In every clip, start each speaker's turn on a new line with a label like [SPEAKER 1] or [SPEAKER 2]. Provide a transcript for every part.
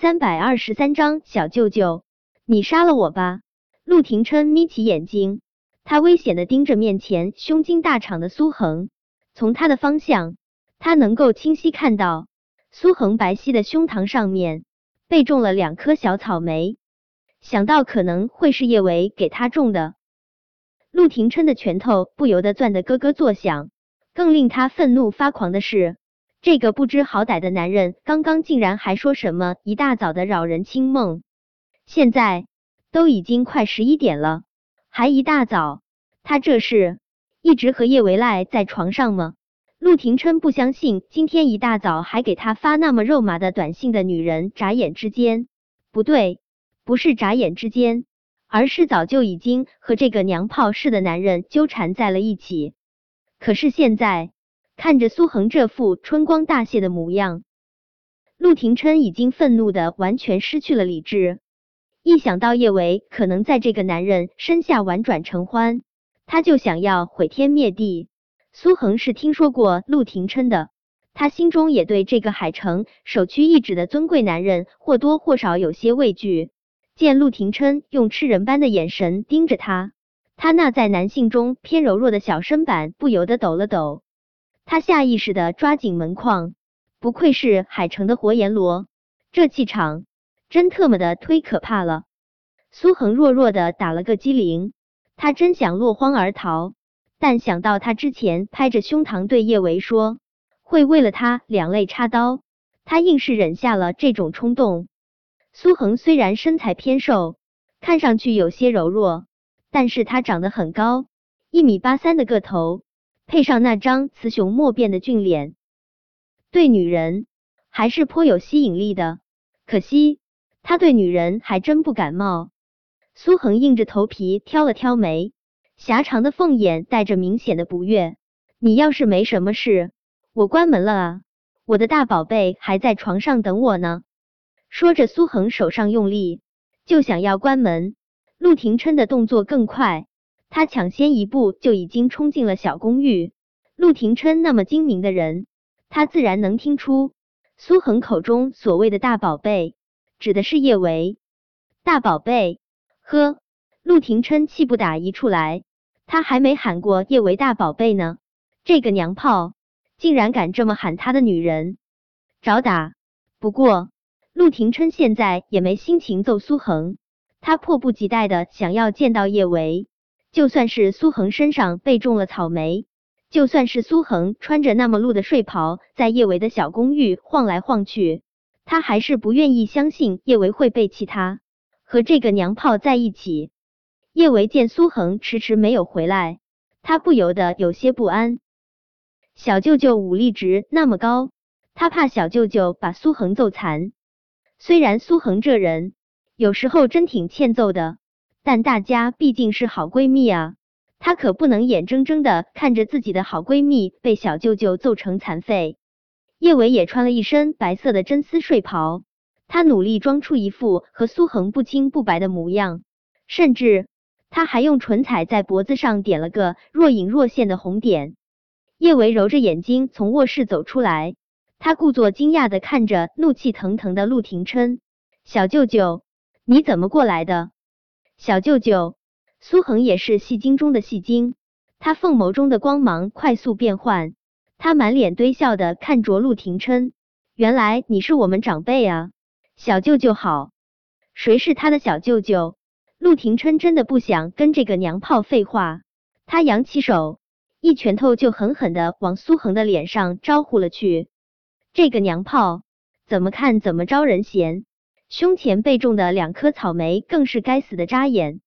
[SPEAKER 1] 三百二十三章，小舅舅，你杀了我吧！陆廷琛眯起眼睛，他危险的盯着面前胸襟大敞的苏恒。从他的方向，他能够清晰看到苏恒白皙的胸膛上面被种了两颗小草莓。想到可能会是叶维给他种的，陆廷琛的拳头不由得攥得咯咯作响。更令他愤怒发狂的是。这个不知好歹的男人，刚刚竟然还说什么一大早的扰人清梦，现在都已经快十一点了，还一大早，他这是一直和叶维赖在床上吗？陆廷琛不相信，今天一大早还给他发那么肉麻的短信的女人，眨眼之间，不对，不是眨眼之间，而是早就已经和这个娘炮似的男人纠缠在了一起。可是现在。看着苏恒这副春光大泄的模样，陆廷琛已经愤怒的完全失去了理智。一想到叶维可能在这个男人身下婉转承欢，他就想要毁天灭地。苏恒是听说过陆廷琛的，他心中也对这个海城首屈一指的尊贵男人或多或少有些畏惧。见陆廷琛用吃人般的眼神盯着他，他那在男性中偏柔弱的小身板不由得抖了抖。他下意识的抓紧门框，不愧是海城的活阎罗，这气场真特么的忒可怕了。苏恒弱弱的打了个激灵，他真想落荒而逃，但想到他之前拍着胸膛对叶维说会为了他两肋插刀，他硬是忍下了这种冲动。苏恒虽然身材偏瘦，看上去有些柔弱，但是他长得很高，一米八三的个头。配上那张雌雄莫辨的俊脸，对女人还是颇有吸引力的。可惜他对女人还真不感冒。苏恒硬着头皮挑了挑眉，狭长的凤眼带着明显的不悦。你要是没什么事，我关门了啊！我的大宝贝还在床上等我呢。说着，苏恒手上用力，就想要关门。陆廷琛的动作更快。他抢先一步就已经冲进了小公寓。陆廷琛那么精明的人，他自然能听出苏恒口中所谓的大宝贝指的是叶维。大宝贝，呵！陆廷琛气不打一处来，他还没喊过叶维大宝贝呢，这个娘炮竟然敢这么喊他的女人，找打！不过陆廷琛现在也没心情揍苏恒，他迫不及待的想要见到叶维。就算是苏恒身上被种了草莓，就算是苏恒穿着那么露的睡袍在叶维的小公寓晃来晃去，他还是不愿意相信叶维会背弃他，和这个娘炮在一起。叶维见苏恒迟迟没有回来，他不由得有些不安。小舅舅武力值那么高，他怕小舅舅把苏恒揍残。虽然苏恒这人有时候真挺欠揍的。但大家毕竟是好闺蜜啊，她可不能眼睁睁的看着自己的好闺蜜被小舅舅揍成残废。叶伟也穿了一身白色的真丝睡袍，他努力装出一副和苏恒不清不白的模样，甚至他还用唇彩在脖子上点了个若隐若现的红点。叶维揉着眼睛从卧室走出来，他故作惊讶的看着怒气腾腾的陆廷琛：“小舅舅，你怎么过来的？”小舅舅苏恒也是戏精中的戏精，他凤眸中的光芒快速变换，他满脸堆笑的看着陆廷琛，原来你是我们长辈啊，小舅舅好。谁是他的小舅舅？陆廷琛真的不想跟这个娘炮废话，他扬起手，一拳头就狠狠的往苏恒的脸上招呼了去。这个娘炮怎么看怎么招人嫌。胸前被种的两颗草莓更是该死的扎眼。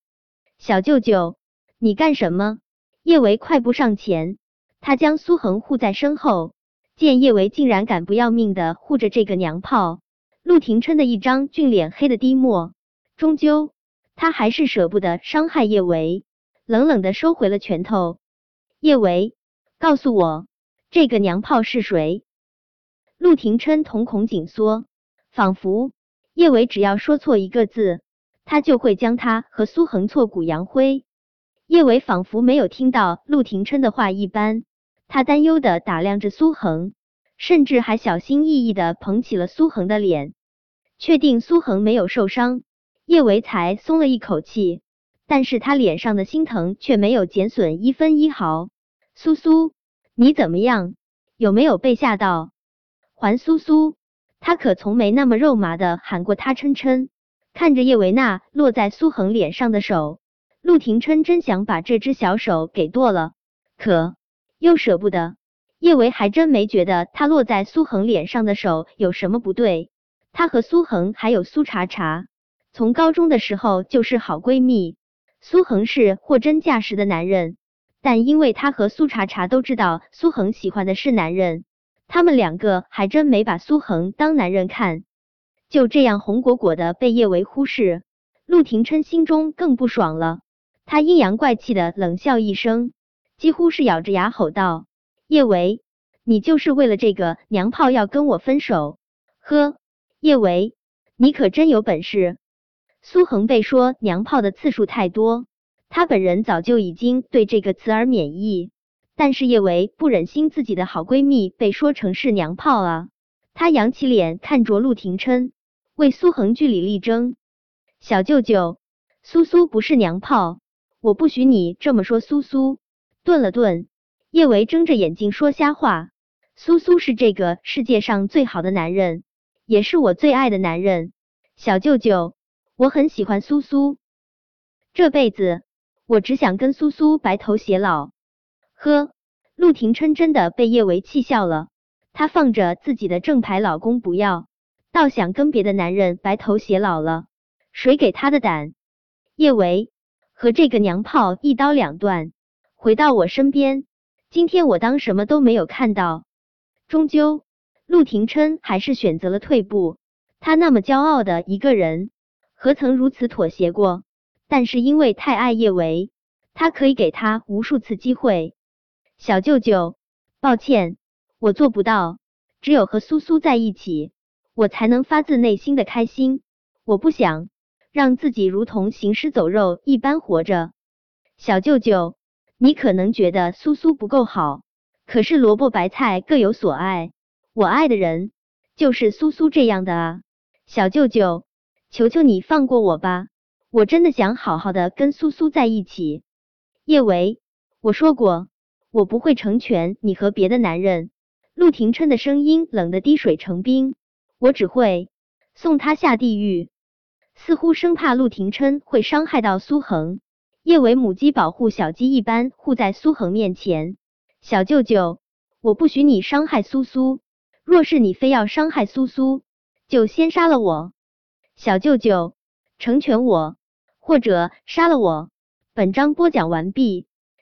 [SPEAKER 1] 小舅舅，你干什么？叶维快步上前，他将苏恒护在身后。见叶维竟然敢不要命的护着这个娘炮，陆廷琛的一张俊脸黑的滴墨。终究，他还是舍不得伤害叶维，冷冷的收回了拳头。叶维，告诉我，这个娘炮是谁？陆廷琛瞳孔紧缩，仿佛。叶维只要说错一个字，他就会将他和苏恒挫骨扬灰。叶维仿佛没有听到陆廷琛的话一般，他担忧的打量着苏恒，甚至还小心翼翼的捧起了苏恒的脸。确定苏恒没有受伤，叶维才松了一口气。但是他脸上的心疼却没有减损一分一毫。苏苏，你怎么样？有没有被吓到？还苏苏，他可从没那么肉麻的喊过他琛琛。看着叶维娜落在苏恒脸上的手，陆廷琛真想把这只小手给剁了，可又舍不得。叶维还真没觉得他落在苏恒脸上的手有什么不对。他和苏恒还有苏茶茶，从高中的时候就是好闺蜜。苏恒是货真价实的男人，但因为他和苏茶茶都知道苏恒喜欢的是男人，他们两个还真没把苏恒当男人看。就这样红果果的被叶维忽视，陆廷琛心中更不爽了。他阴阳怪气的冷笑一声，几乎是咬着牙吼道：“叶维，你就是为了这个娘炮要跟我分手？呵！”叶维，你可真有本事！苏恒被说娘炮的次数太多，他本人早就已经对这个词儿免疫，但是叶维不忍心自己的好闺蜜被说成是娘炮啊！他扬起脸看着陆廷琛，为苏恒据理力争。小舅舅，苏苏不是娘炮，我不许你这么说。苏苏顿了顿，叶维睁着眼睛说瞎话。苏苏是这个世界上最好的男人。也是我最爱的男人，小舅舅，我很喜欢苏苏，这辈子我只想跟苏苏白头偕老。呵，陆廷琛真的被叶维气笑了，他放着自己的正牌老公不要，倒想跟别的男人白头偕老了，谁给他的胆？叶维，和这个娘炮一刀两断，回到我身边，今天我当什么都没有看到，终究。陆廷琛还是选择了退步。他那么骄傲的一个人，何曾如此妥协过？但是因为太爱叶维，他可以给他无数次机会。小舅舅，抱歉，我做不到。只有和苏苏在一起，我才能发自内心的开心。我不想让自己如同行尸走肉一般活着。小舅舅，你可能觉得苏苏不够好，可是萝卜白菜各有所爱。我爱的人就是苏苏这样的啊，小舅舅，求求你放过我吧，我真的想好好的跟苏苏在一起。叶维，我说过，我不会成全你和别的男人。陆廷琛的声音冷得滴水成冰，我只会送他下地狱。似乎生怕陆廷琛会伤害到苏恒，叶伟母鸡保护小鸡一般护在苏恒面前。小舅舅，我不许你伤害苏苏。若是你非要伤害苏苏，就先杀了我，小舅舅，成全我，或者杀了我。本章播讲完毕。